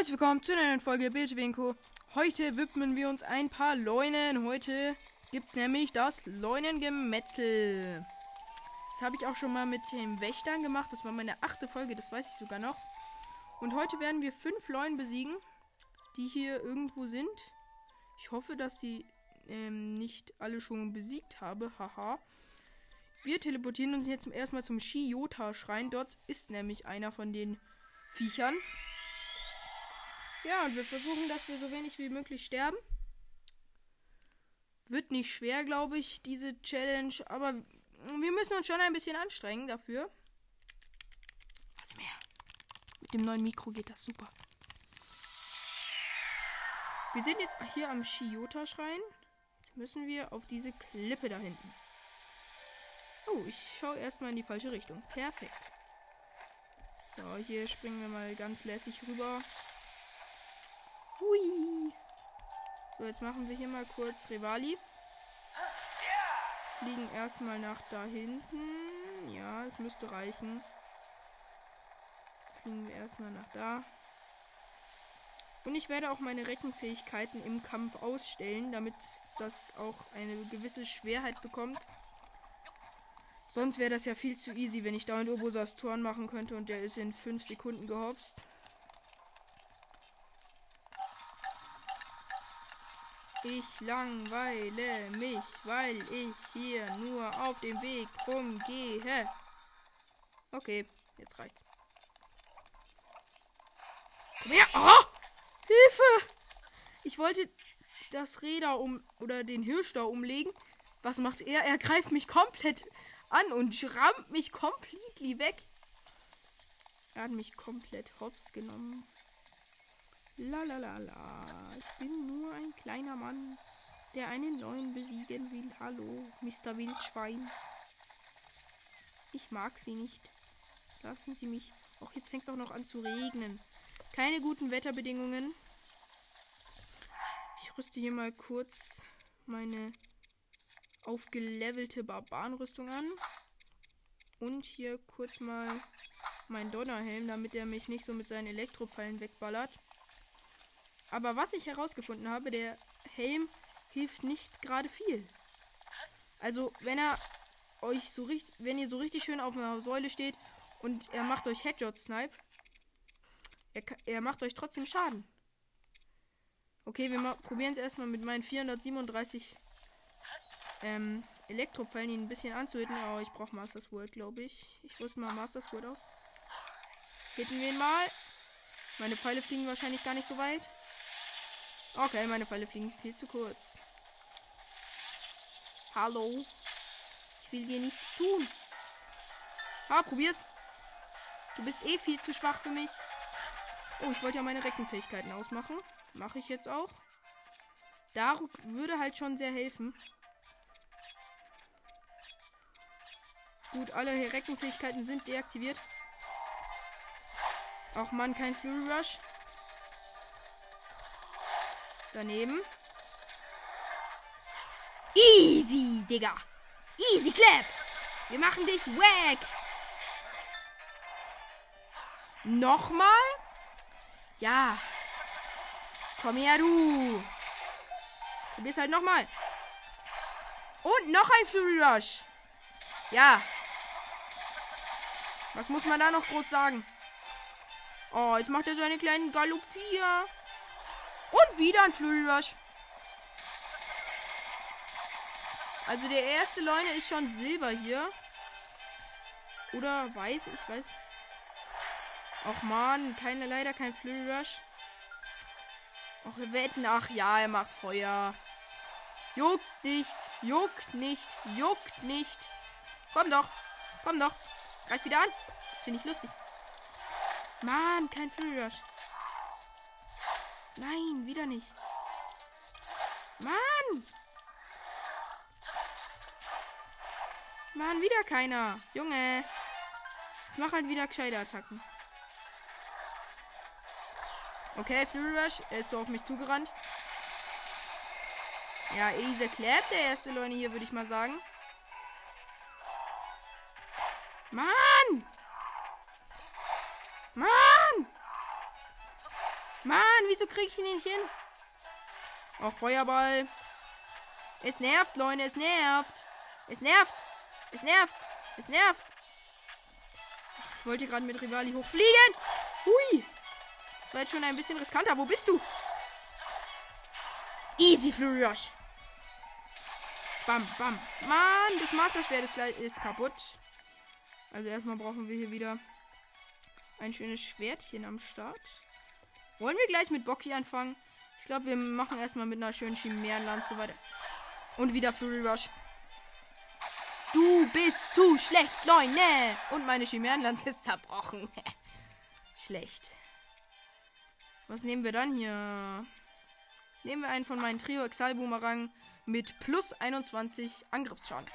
Herzlich willkommen zu einer neuen Folge Bildwinko. Heute widmen wir uns ein paar Leunen. Heute gibt es nämlich das Leunengemetzel. Das habe ich auch schon mal mit den Wächtern gemacht. Das war meine achte Folge, das weiß ich sogar noch. Und heute werden wir fünf Leunen besiegen, die hier irgendwo sind. Ich hoffe, dass die ähm, nicht alle schon besiegt habe. Haha. Wir teleportieren uns jetzt zum ersten Mal zum Shiota-Schrein. Dort ist nämlich einer von den Viechern. Ja, und wir versuchen, dass wir so wenig wie möglich sterben. Wird nicht schwer, glaube ich, diese Challenge. Aber wir müssen uns schon ein bisschen anstrengen dafür. Was mehr? Mit dem neuen Mikro geht das super. Wir sind jetzt hier am Shiota-Schrein. Jetzt müssen wir auf diese Klippe da hinten. Oh, ich schaue erstmal in die falsche Richtung. Perfekt. So, hier springen wir mal ganz lässig rüber. Hui. So, jetzt machen wir hier mal kurz Rivali. Fliegen erstmal nach da hinten. Ja, es müsste reichen. Fliegen wir erstmal nach da. Und ich werde auch meine Reckenfähigkeiten im Kampf ausstellen, damit das auch eine gewisse Schwerheit bekommt. Sonst wäre das ja viel zu easy, wenn ich da in Urbosas Toren machen könnte und der ist in 5 Sekunden gehopst. Ich langweile mich, weil ich hier nur auf dem Weg rumgehe. Okay, jetzt reicht's. Komm her! Oh! Hilfe! Ich wollte das Räder um oder den Hirsch da umlegen. Was macht er? Er greift mich komplett an und rammt mich komplett weg. Er hat mich komplett hops genommen. La la la la. Ich bin nur ein kleiner Mann, der einen neuen besiegen will. Hallo, Mr. Wildschwein. Ich mag sie nicht. Lassen Sie mich. Auch jetzt fängt es auch noch an zu regnen. Keine guten Wetterbedingungen. Ich rüste hier mal kurz meine aufgelevelte Barbarenrüstung an. Und hier kurz mal mein Donnerhelm, damit er mich nicht so mit seinen Elektropfeilen wegballert. Aber was ich herausgefunden habe, der Helm hilft nicht gerade viel. Also, wenn er euch so richtig, wenn ihr so richtig schön auf einer Säule steht und er macht euch Headshot Snipe, er, er macht euch trotzdem Schaden. Okay, wir probieren es erstmal mit meinen 437 ähm, Elektropfeilen ihn ein bisschen anzuhitten. Oh, ich brauche Master Sword, glaube ich. Ich rüste mal Master Sword aus. Hitten wir ihn mal. Meine Pfeile fliegen wahrscheinlich gar nicht so weit. Okay, meine Pfeile fliegen viel zu kurz. Hallo. Ich will dir nichts tun. Ah, probier's. Du bist eh viel zu schwach für mich. Oh, ich wollte ja meine Reckenfähigkeiten ausmachen. Mache ich jetzt auch. Da würde halt schon sehr helfen. Gut, alle Reckenfähigkeiten sind deaktiviert. Auch Mann, kein Fury Rush. Daneben. Easy, Digga. Easy Clap. Wir machen dich weg. Nochmal? Ja. Komm her, du. Du bist halt nochmal. Und noch ein Fury Rush. Ja. Was muss man da noch groß sagen? Oh, jetzt macht er so einen kleinen Galoppier. Wieder ein Flurry Rush. Also der erste Leune ist schon Silber hier. Oder weiß, ich weiß. Ach man, keine, leider kein Flurry Rush. Ach, wir wetten. Ach ja, er macht Feuer. Juckt nicht, juckt nicht, juckt nicht. Komm doch, komm doch. Greif wieder an. Das finde ich lustig. Mann, kein Flurry Rush. Nein, wieder nicht. Mann! Mann, wieder keiner. Junge. Jetzt mach halt wieder gescheite Attacken. Okay, Fury Rush. Er ist so auf mich zugerannt. Ja, easy Clap, der erste Leute hier, würde ich mal sagen. Mann! Mann! Wieso krieg ich ihn nicht hin? Auch Feuerball. Es nervt, Leute, es nervt. Es nervt. Es nervt. Es nervt. Ich wollte gerade mit Rivali hochfliegen. Hui. Das war jetzt schon ein bisschen riskanter. Wo bist du? Easy Flurry Rush. Bam, bam. Mann, das Master-Schwert ist, ist kaputt. Also erstmal brauchen wir hier wieder ein schönes Schwertchen am Start. Wollen wir gleich mit Bocky anfangen? Ich glaube, wir machen erstmal mit einer schönen Chimärenlanze weiter. Und wieder Fury Rush. Du bist zu schlecht, Leute. Und meine Chimärenlanze ist zerbrochen. schlecht. Was nehmen wir dann hier? Nehmen wir einen von meinen Trio Exile Boomerang mit plus 21 Angriffsschaden.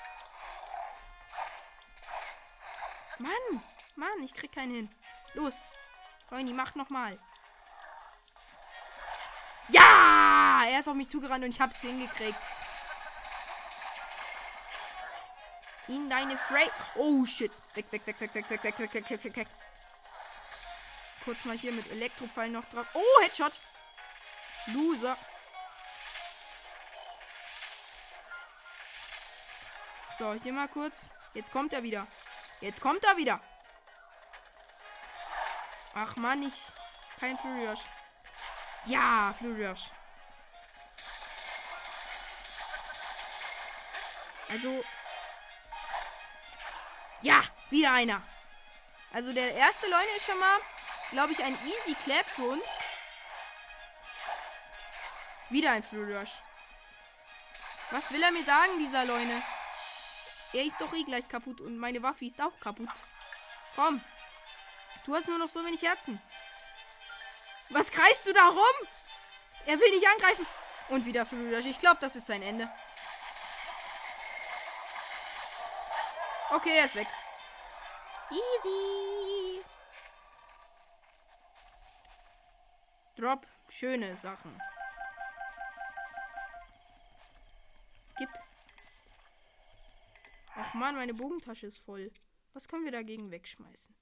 Mann, Mann, ich krieg keinen hin. Los, Freunde, mach nochmal. Er ist auf mich zugerannt und ich hab's hingekriegt. In deine Frey. Oh shit. Weg, weg, weg, weg, weg, weg, weg, weg, weg, weg, weg, weg. Kurz mal hier mit Elektropfeil noch drauf. Oh, Headshot. Loser. So, hier mal kurz. Jetzt kommt er wieder. Jetzt kommt er wieder. Ach man, ich. Kein Rush. Ja, Fury Also. Ja, wieder einer. Also der erste Leune ist schon mal, glaube ich, ein Easy Clap für uns. Wieder ein Fury Rush. Was will er mir sagen, dieser Leune? Er ist doch eh gleich kaputt und meine Waffe ist auch kaputt. Komm. Du hast nur noch so wenig Herzen. Was kreist du da rum? Er will nicht angreifen. Und wieder Fury Rush. Ich glaube, das ist sein Ende. Okay, er ist weg. Easy. Drop. Schöne Sachen. Gib. Ach man, meine Bogentasche ist voll. Was können wir dagegen wegschmeißen?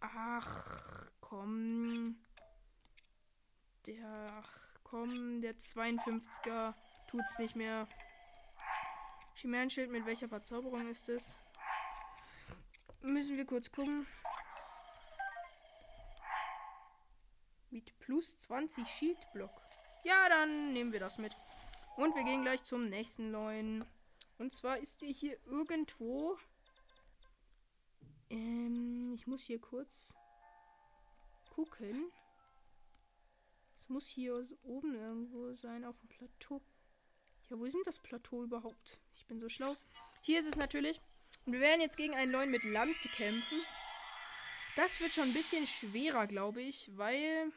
Ach, komm. Der, ach, komm, der 52er tut's nicht mehr. Chimärenschild, mit welcher Verzauberung ist es? Müssen wir kurz gucken. Mit plus 20 Shieldblock. Ja, dann nehmen wir das mit. Und wir gehen gleich zum nächsten neuen. Und zwar ist der hier irgendwo. Ähm, ich muss hier kurz gucken. Es muss hier oben irgendwo sein, auf dem Plateau. Ja, wo ist denn das Plateau überhaupt? Ich bin so schlau. Hier ist es natürlich. Und wir werden jetzt gegen einen neuen mit Lanze kämpfen. Das wird schon ein bisschen schwerer, glaube ich, weil.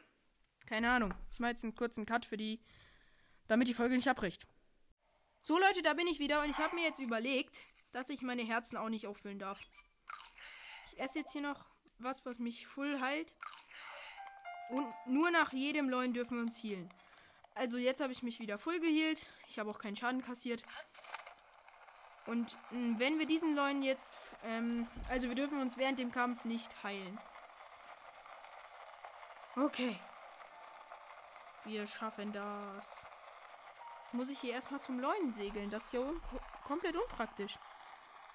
Keine Ahnung. Ich mache jetzt einen kurzen Cut für die. Damit die Folge nicht abbricht. So, Leute, da bin ich wieder und ich habe mir jetzt überlegt, dass ich meine Herzen auch nicht auffüllen darf. Ich esse jetzt hier noch was, was mich full heilt. Und nur nach jedem neuen dürfen wir uns healen. Also jetzt habe ich mich wieder voll geheilt. Ich habe auch keinen Schaden kassiert. Und mh, wenn wir diesen Leuen jetzt, ähm, also wir dürfen uns während dem Kampf nicht heilen. Okay. Wir schaffen das. Jetzt muss ich hier erstmal zum Leuen segeln. Das ist ja un komplett unpraktisch.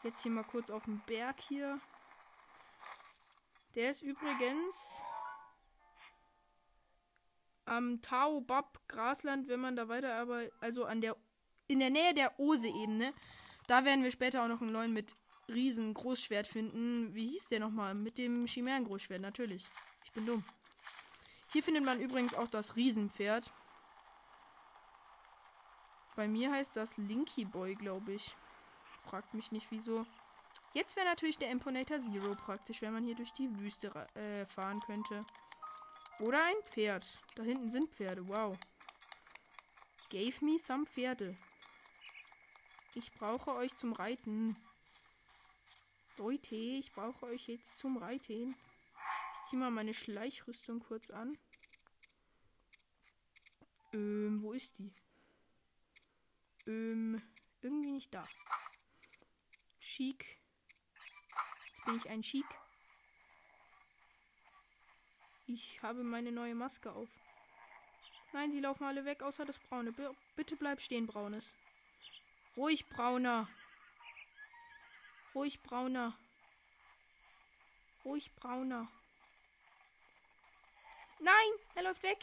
Jetzt hier mal kurz auf den Berg hier. Der ist übrigens am Taobab Grasland, wenn man da weiter aber also an der in der Nähe der Ose-Ebene. Da werden wir später auch noch einen neuen mit riesen Großschwert finden. Wie hieß der nochmal? Mit dem Chimären-Großschwert, natürlich. Ich bin dumm. Hier findet man übrigens auch das Riesenpferd. Bei mir heißt das Linky Boy, glaube ich. Fragt mich nicht wieso. Jetzt wäre natürlich der Imponator Zero praktisch, wenn man hier durch die Wüste äh, fahren könnte. Oder ein Pferd. Da hinten sind Pferde. Wow. Gave me some Pferde. Ich brauche euch zum Reiten. Leute, ich brauche euch jetzt zum Reiten. Ich ziehe mal meine Schleichrüstung kurz an. Ähm, wo ist die? Ähm, irgendwie nicht da. Chic. Jetzt bin ich ein Chic. Ich habe meine neue Maske auf. Nein, sie laufen alle weg, außer das Braune. B bitte bleib stehen, Braunes. Ruhig, Brauner. Ruhig, Brauner. Ruhig, Brauner. Nein, er läuft weg.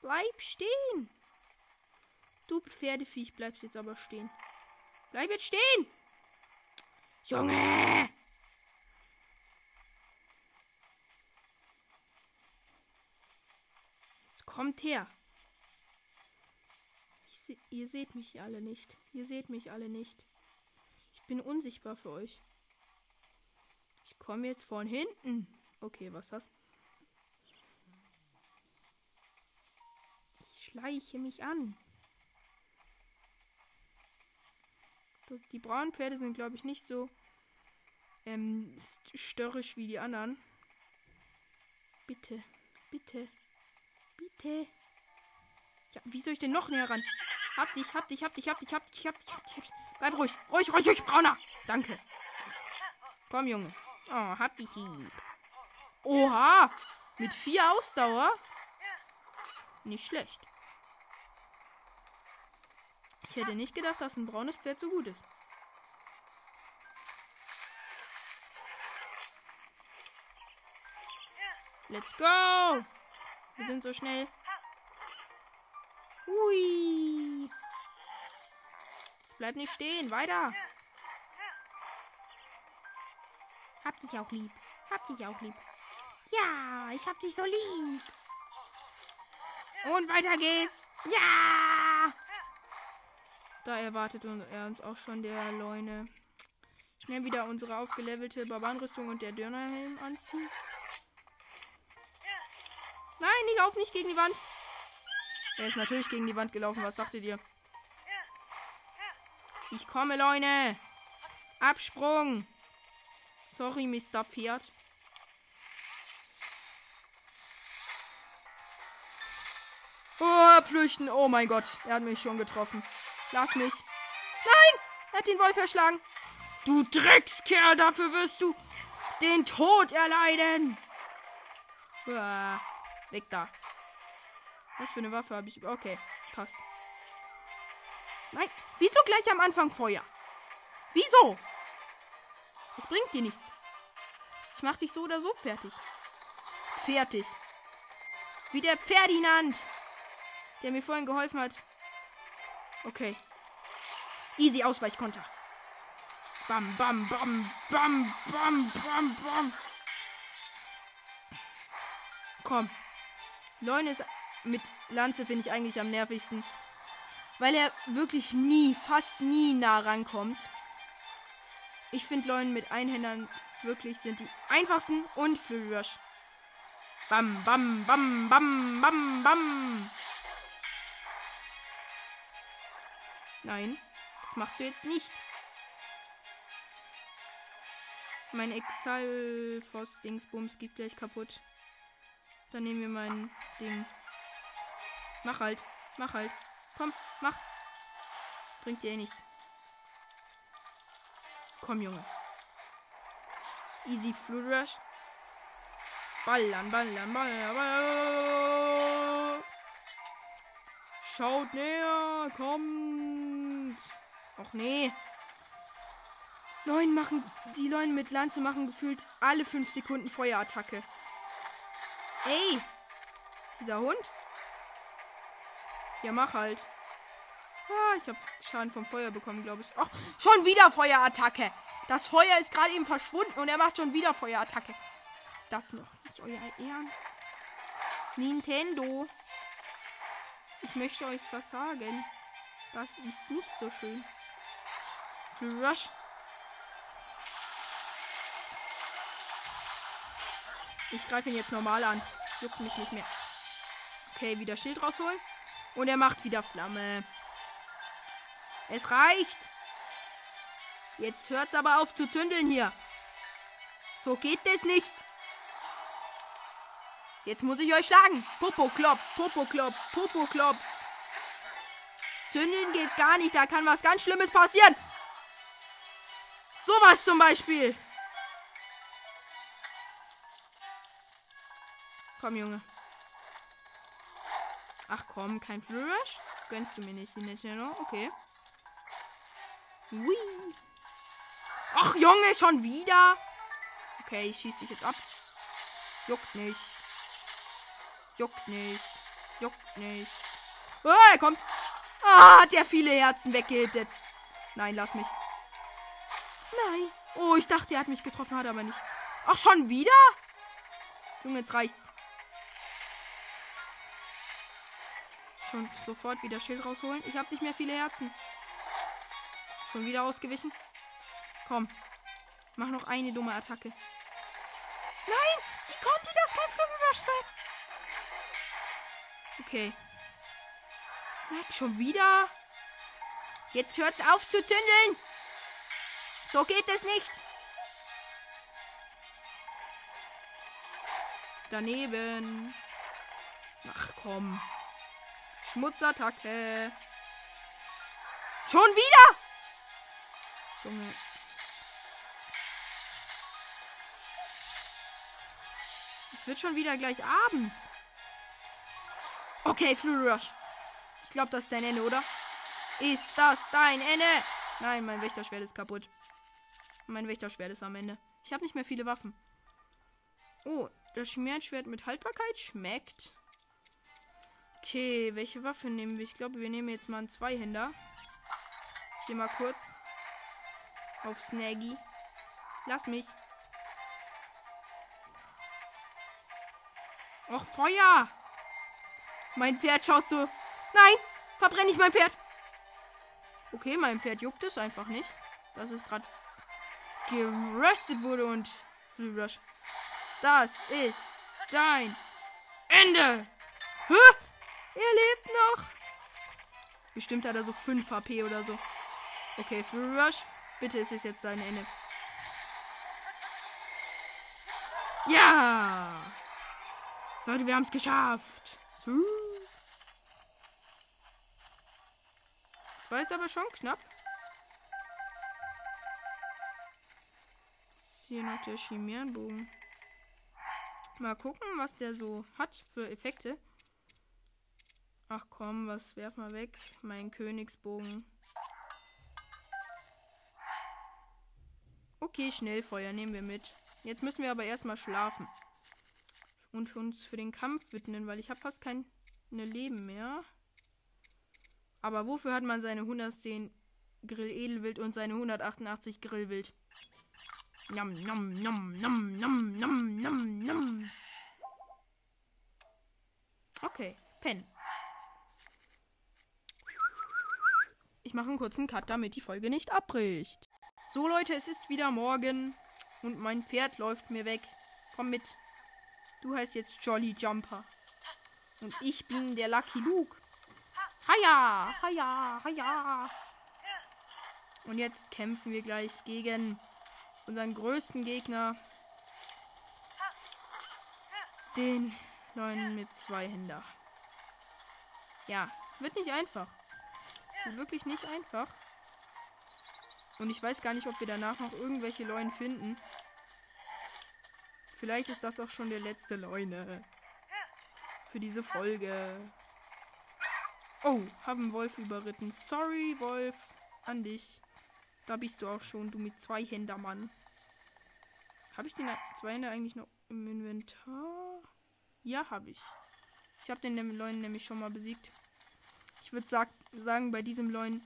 Bleib stehen. Du Pferdeviech bleibst jetzt aber stehen. Bleib jetzt stehen. Junge! Jetzt kommt her. Se ihr seht mich alle nicht. Ihr seht mich alle nicht. Ich bin unsichtbar für euch. Ich komme jetzt von hinten. Okay, was das? Ich schleiche mich an. Die braunen Pferde sind, glaube ich, nicht so ähm, störrisch wie die anderen. Bitte, bitte, bitte. Ja, wie soll ich denn noch näher ran? Hab dich, hab dich, hab dich, hab dich, hab dich, hab dich, hab dich. Hab dich. Bleib ruhig, ruhig, ruhig, ruhig, brauner. Danke. Komm, Junge. Oh, hab dich lieb. Oha, mit vier Ausdauer? Nicht schlecht. Ich hätte nicht gedacht, dass ein braunes Pferd so gut ist. Let's go! Wir sind so schnell. Hui! Jetzt bleib nicht stehen. Weiter! Hab dich auch lieb. Hab dich auch lieb. Ja, ich hab dich so lieb. Und weiter geht's. Ja! Da erwartet er uns auch schon der Leune. Schnell wieder unsere aufgelevelte Barbarenrüstung und der Dörnerhelm anziehen. Nein, ich lauf nicht gegen die Wand. Er ist natürlich gegen die Wand gelaufen. Was sagtet ihr? Ich komme, Leune. Absprung. Sorry, Mr. Pferd. Oh, flüchten. Oh mein Gott. Er hat mich schon getroffen. Lass mich. Nein! Er hat den Wolf erschlagen. Du Dreckskerl, dafür wirst du den Tod erleiden. Uah, weg da. Was für eine Waffe habe ich? Okay, passt. Nein, wieso gleich am Anfang Feuer? Wieso? Es bringt dir nichts. Ich mach dich so oder so fertig. Fertig. Wie der Ferdinand, der mir vorhin geholfen hat, Okay. Easy Ausweichkonter. Bam, bam, bam, bam, bam, bam, bam. Komm. Leun ist mit Lanze finde ich eigentlich am nervigsten. Weil er wirklich nie, fast nie nah rankommt. Ich finde Leuen mit Einhändern wirklich sind die einfachsten und Flurry Rush. Bam, bam, bam, bam, bam, bam. Nein, das machst du jetzt nicht. Mein Exalfos Dingsbums geht gleich kaputt. Dann nehmen wir mein Ding. Mach halt, mach halt. Komm, mach. Bringt dir eh nichts. Komm, Junge. Easy Fluid Rush. Ballern, ballern, ballern, ballern. Schaut näher, kommt. Och nee. Neun machen, die Leute mit Lanze machen gefühlt alle fünf Sekunden Feuerattacke. Ey, dieser Hund. Ja, mach halt. Ah, ich habe Schaden vom Feuer bekommen, glaube ich. Ach, schon wieder Feuerattacke. Das Feuer ist gerade eben verschwunden und er macht schon wieder Feuerattacke. Ist das noch nicht euer Ernst? Nintendo. Ich möchte euch was sagen. Das ist nicht so schön. Rush. Ich greife ihn jetzt normal an. Juckt mich nicht mehr. Okay, wieder Schild rausholen. Und er macht wieder Flamme. Es reicht. Jetzt hört's aber auf zu zündeln hier. So geht es nicht. Jetzt muss ich euch schlagen. Popo klopf, Popo klopf, Popo klopf. Zündeln geht gar nicht. Da kann was ganz Schlimmes passieren. Sowas zum Beispiel. Komm, Junge. Ach komm, kein Flourish? Gönnst du mir nicht, Nintendo? Okay. Hui. Ach, Junge, schon wieder? Okay, ich schieß dich jetzt ab. Juckt nicht. Juckt nicht. Juckt nicht. Oh, er kommt. Ah, hat der viele Herzen weggehittet. Nein, lass mich. Nein. Oh, ich dachte, er hat mich getroffen, hat aber nicht. Ach, schon wieder? Junge, jetzt reicht's. Schon sofort wieder Schild rausholen. Ich habe nicht mehr viele Herzen. Schon wieder ausgewichen. Komm. Mach noch eine dumme Attacke. Nein! Wie konnte das kein Flügelwasch sein? Okay. Nein, schon wieder? Jetzt hört's auf zu zündeln! So geht es nicht! Daneben. Ach komm. Schmutzattacke. Schon wieder? Junge. Es wird schon wieder gleich Abend. Okay, Rush. Ich glaube, das ist dein Ende, oder? Ist das dein Ende? Nein, mein Wächterschwert ist kaputt. Mein Wächterschwert ist am Ende. Ich habe nicht mehr viele Waffen. Oh, das Schmerzschwert mit Haltbarkeit schmeckt. Okay, welche Waffe nehmen wir? Ich glaube, wir nehmen jetzt mal einen Zweihänder. Ich gehe mal kurz auf Snaggy. Lass mich. Och, Feuer! Mein Pferd schaut so. Nein! Verbrenne ich mein Pferd! Okay, mein Pferd juckt es einfach nicht. Dass es gerade geröstet wurde und Flügelrush. Das ist dein Ende! Hä? Er lebt noch! Bestimmt hat er so 5 HP oder so. Okay, Flügelrush. Bitte ist es jetzt dein Ende. Ja! Leute, wir haben es geschafft. Das war jetzt aber schon knapp. Ist hier noch der Chimärenbogen. Mal gucken, was der so hat für Effekte. Ach komm, was werf mal weg? Mein Königsbogen. Okay, Schnellfeuer nehmen wir mit. Jetzt müssen wir aber erstmal schlafen. Und uns für den Kampf widmen, weil ich habe fast keine Leben mehr. Aber wofür hat man seine 110 Grill Edelwild und seine 188 Grillwild? Nom, nom, nom, nom, nom, nom, nom, nom. Okay, Pen. Ich mache einen kurzen Cut, damit die Folge nicht abbricht. So, Leute, es ist wieder morgen und mein Pferd läuft mir weg. Komm mit. Du heißt jetzt Jolly Jumper. Und ich bin der Lucky Luke. Haja, haja, haja. Und jetzt kämpfen wir gleich gegen unseren größten Gegner. Den neuen mit zwei Händen. Ja, wird nicht einfach. Wirklich nicht einfach. Und ich weiß gar nicht, ob wir danach noch irgendwelche Leuen finden. Vielleicht ist das auch schon der letzte Leune. Für diese Folge. Oh, haben Wolf überritten. Sorry, Wolf. An dich. Da bist du auch schon, du mit zwei Händer, Mann. Habe ich den zwei Hände eigentlich noch im Inventar? Ja, habe ich. Ich habe den Leuen nämlich schon mal besiegt. Würde sag, sagen, bei diesem Leuen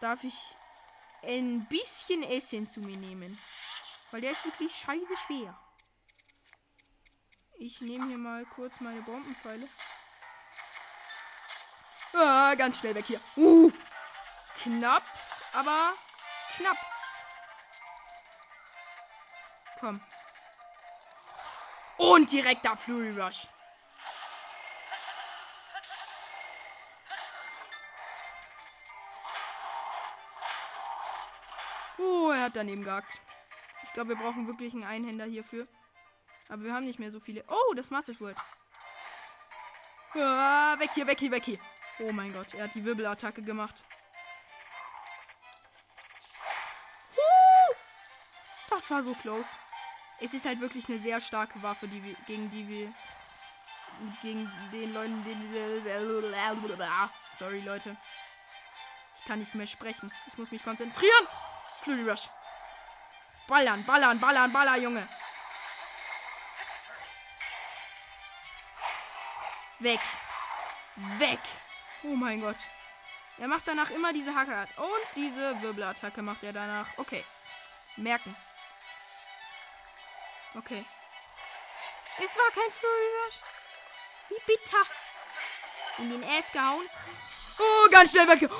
darf ich ein bisschen Essen zu mir nehmen. Weil der ist wirklich scheiße schwer. Ich nehme hier mal kurz meine Bombenpfeile. Ah, ganz schnell weg hier. Uh, knapp, aber knapp. Komm. Und direkt da Fury Rush. Hat daneben gehackt. Ich glaube, wir brauchen wirklich einen Einhänder hierfür. Aber wir haben nicht mehr so viele. Oh, das Massive Word. Ah, weg hier, weg hier, weg hier. Oh mein Gott, er hat die Wirbelattacke gemacht. Das war so close. Es ist halt wirklich eine sehr starke Waffe, die wir, gegen die wir gegen den Leuten, den. Sorry, Leute. Ich kann nicht mehr sprechen. Ich muss mich konzentrieren. Flurry Rush. Ballern, ballern, ballern, ballern, Junge. Weg. Weg. Oh mein Gott. Er macht danach immer diese Hacke. Und diese Wirbelattacke macht er danach. Okay. Merken. Okay. Es war kein Flurry. Wie bitter. In den Ass gehauen. Oh, ganz schnell weg.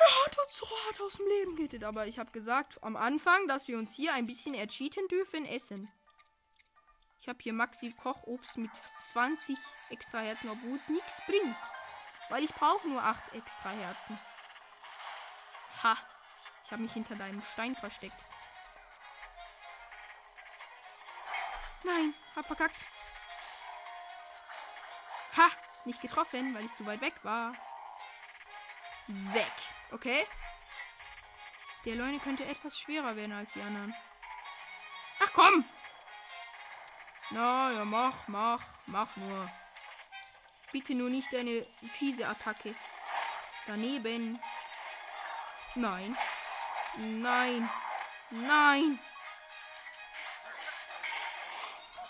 Er hat so hart aus dem Leben gehittet. Aber ich habe gesagt am Anfang, dass wir uns hier ein bisschen ercheaten dürfen essen. Ich habe hier Maxi Kochobst mit 20 extra Herzen, obwohl es nichts bringt. Weil ich brauche nur 8 extra Herzen. Ha. Ich habe mich hinter deinem Stein versteckt. Nein, hab verkackt. Ha, nicht getroffen, weil ich zu weit weg war. Weg. Okay. Der Leune könnte etwas schwerer werden als die anderen. Ach komm! Na ja, mach, mach, mach nur. Bitte nur nicht eine fiese Attacke. Daneben. Nein. Nein. Nein.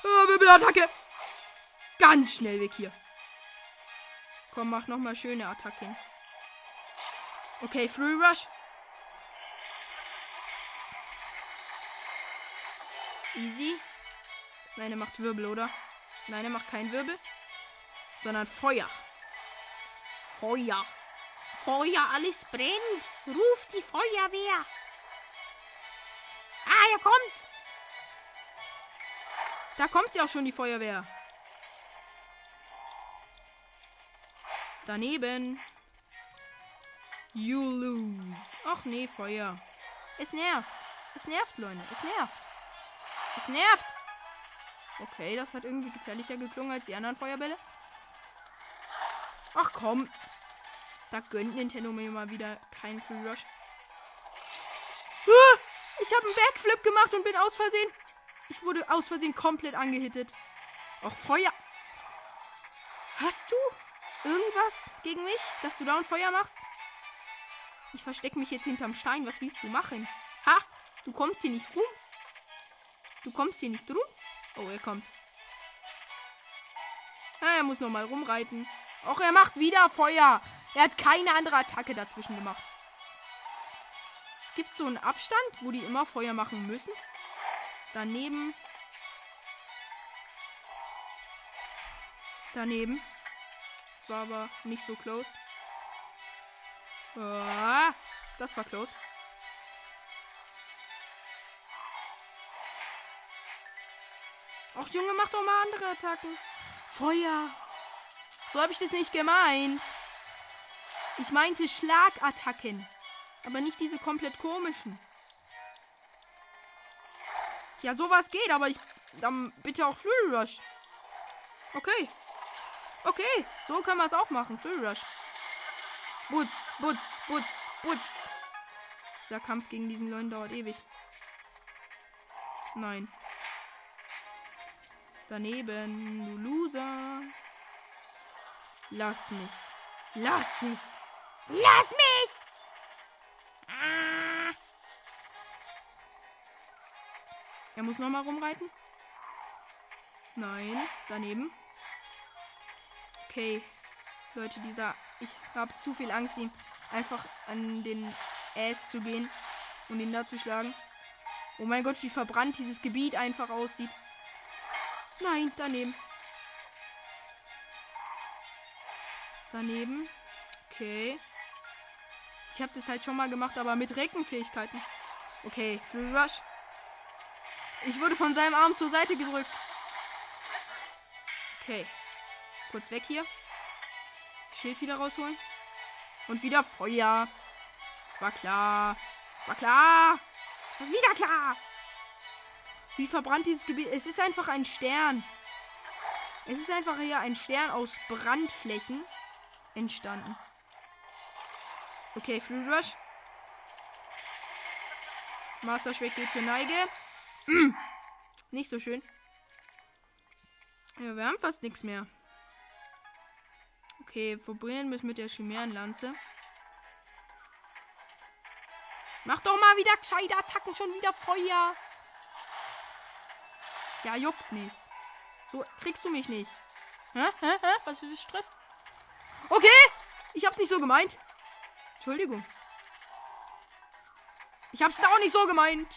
Oh, Wirbelattacke. Ganz schnell weg hier. Komm, mach nochmal schöne Attacken. Okay, Free Rush. Easy. Nein, er macht Wirbel, oder? Nein, er macht keinen Wirbel. Sondern Feuer. Feuer. Feuer, alles brennt. Ruf die Feuerwehr. Ah, er kommt. Da kommt sie auch schon, die Feuerwehr. Daneben. You lose. Ach nee, Feuer. Es nervt. Es nervt, Leute. Es nervt. Es nervt. Okay, das hat irgendwie gefährlicher geklungen als die anderen Feuerbälle. Ach komm. Da gönnt Nintendo mir mal wieder keinen Free Rush. Ich habe einen Backflip gemacht und bin aus Versehen. Ich wurde aus Versehen komplett angehittet. Ach, Feuer. Hast du irgendwas gegen mich, dass du da ein Feuer machst? Ich verstecke mich jetzt hinterm Stein. Was willst du machen? Ha! Du kommst hier nicht rum. Du kommst hier nicht rum. Oh, er kommt. Ah, er muss nochmal rumreiten. Och, er macht wieder Feuer. Er hat keine andere Attacke dazwischen gemacht. Gibt es so einen Abstand, wo die immer Feuer machen müssen? Daneben. Daneben. Das war aber nicht so close. Oh, das war close. Ach Junge, mach doch mal andere Attacken. Feuer. So habe ich das nicht gemeint. Ich meinte Schlagattacken. Aber nicht diese komplett komischen. Ja, sowas geht, aber ich. Dann bitte auch Fury Rush. Okay. Okay, so können wir es auch machen. Fury Rush. Butz, Butz, Butz, Butz. Dieser Kampf gegen diesen Leuten dauert ewig. Nein. Daneben, du Loser. Lass mich. Lass mich. Lass mich! Ah. Er muss nochmal rumreiten. Nein, daneben. Okay. Leute, dieser. Ich habe zu viel Angst, ihm einfach an den Ass zu gehen und ihn da zu schlagen. Oh mein Gott, wie verbrannt dieses Gebiet einfach aussieht. Nein, daneben. Daneben. Okay. Ich habe das halt schon mal gemacht, aber mit Reckenfähigkeiten. Okay, Rush. Ich wurde von seinem Arm zur Seite gedrückt. Okay. Kurz weg hier. Schild wieder rausholen. Und wieder Feuer. Es war klar. Es war klar. Es war wieder klar. Wie verbrannt dieses Gebiet. Es ist einfach ein Stern. Es ist einfach hier ein Stern aus Brandflächen entstanden. Okay, Flügel Rush. Master Schwäche geht zur Neige. Mm. Nicht so schön. Ja, wir haben fast nichts mehr. Okay, wir es mit der Chimärenlanze. Mach doch mal wieder gescheite Attacken, schon wieder Feuer. Ja, juckt nicht. So kriegst du mich nicht. Hä? Hä? Hä? Was für Stress? Okay, ich hab's nicht so gemeint. Entschuldigung. Ich hab's da auch nicht so gemeint.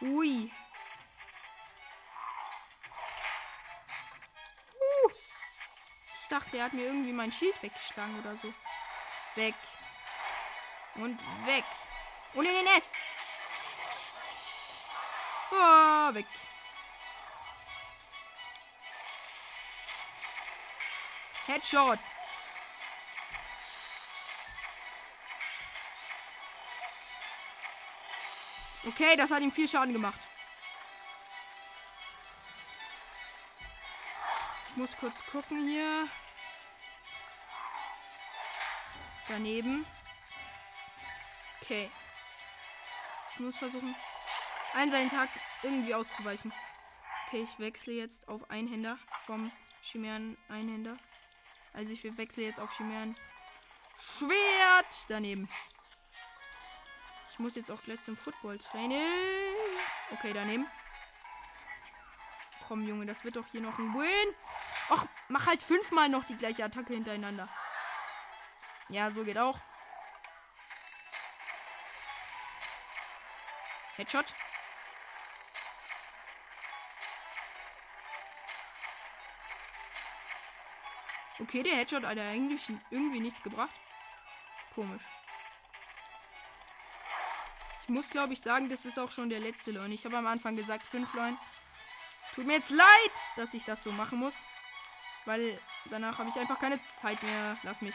Ui. Ich dachte, er hat mir irgendwie mein Schild weggeschlagen oder so. Weg. Und weg. Und in den Nest. Ah, weg. Headshot. Okay, das hat ihm viel Schaden gemacht. Muss kurz gucken hier. Daneben. Okay. Ich muss versuchen, einen seinen Tag irgendwie auszuweichen. Okay, ich wechsle jetzt auf Einhänder vom Chimären Einhänder. Also ich wechsle jetzt auf Chimären Schwert daneben. Ich muss jetzt auch gleich zum Football-Training. Okay, daneben. Komm, Junge, das wird doch hier noch ein Win. Mach halt fünfmal noch die gleiche Attacke hintereinander. Ja, so geht auch. Headshot. Okay, der Headshot hat eigentlich irgendwie nichts gebracht. Komisch. Ich muss, glaube ich, sagen, das ist auch schon der letzte Leun. Ich habe am Anfang gesagt, fünf Leun. Tut mir jetzt leid, dass ich das so machen muss. Weil danach habe ich einfach keine Zeit mehr. Lass mich.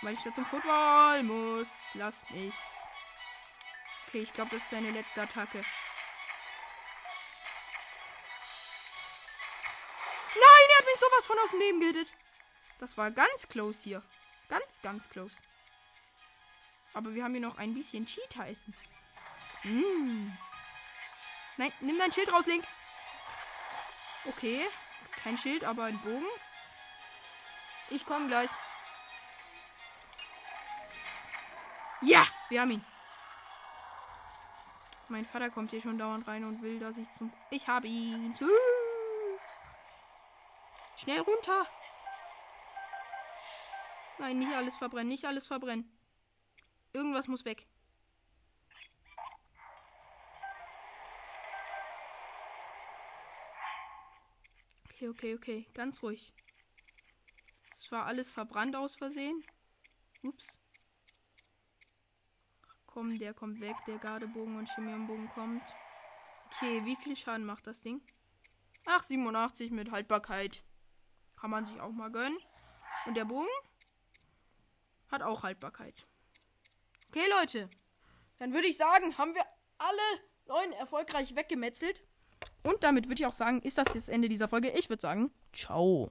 Weil ich da zum Football muss. Lass mich. Okay, ich glaube, das ist seine letzte Attacke. Nein, er hat mich sowas von aus dem Leben gehittet. Das war ganz close hier. Ganz, ganz close. Aber wir haben hier noch ein bisschen Cheat heißen. Mm. Nein, nimm dein Schild raus, Link. Okay. Kein Schild, aber ein Bogen. Ich komme gleich. Ja, wir haben ihn. Mein Vater kommt hier schon dauernd rein und will, dass ich zum... Ich habe ihn. Schnell runter. Nein, nicht alles verbrennen, nicht alles verbrennen. Irgendwas muss weg. Okay, okay, okay. Ganz ruhig. Es war alles verbrannt aus Versehen. Ups. Komm, der kommt weg. Der Gardebogen und Chimionbogen kommt. Okay, wie viel Schaden macht das Ding? Ach, 87 mit Haltbarkeit. Kann man sich auch mal gönnen. Und der Bogen hat auch Haltbarkeit. Okay, Leute. Dann würde ich sagen, haben wir alle neun erfolgreich weggemetzelt. Und damit würde ich auch sagen, ist das das Ende dieser Folge. Ich würde sagen, ciao.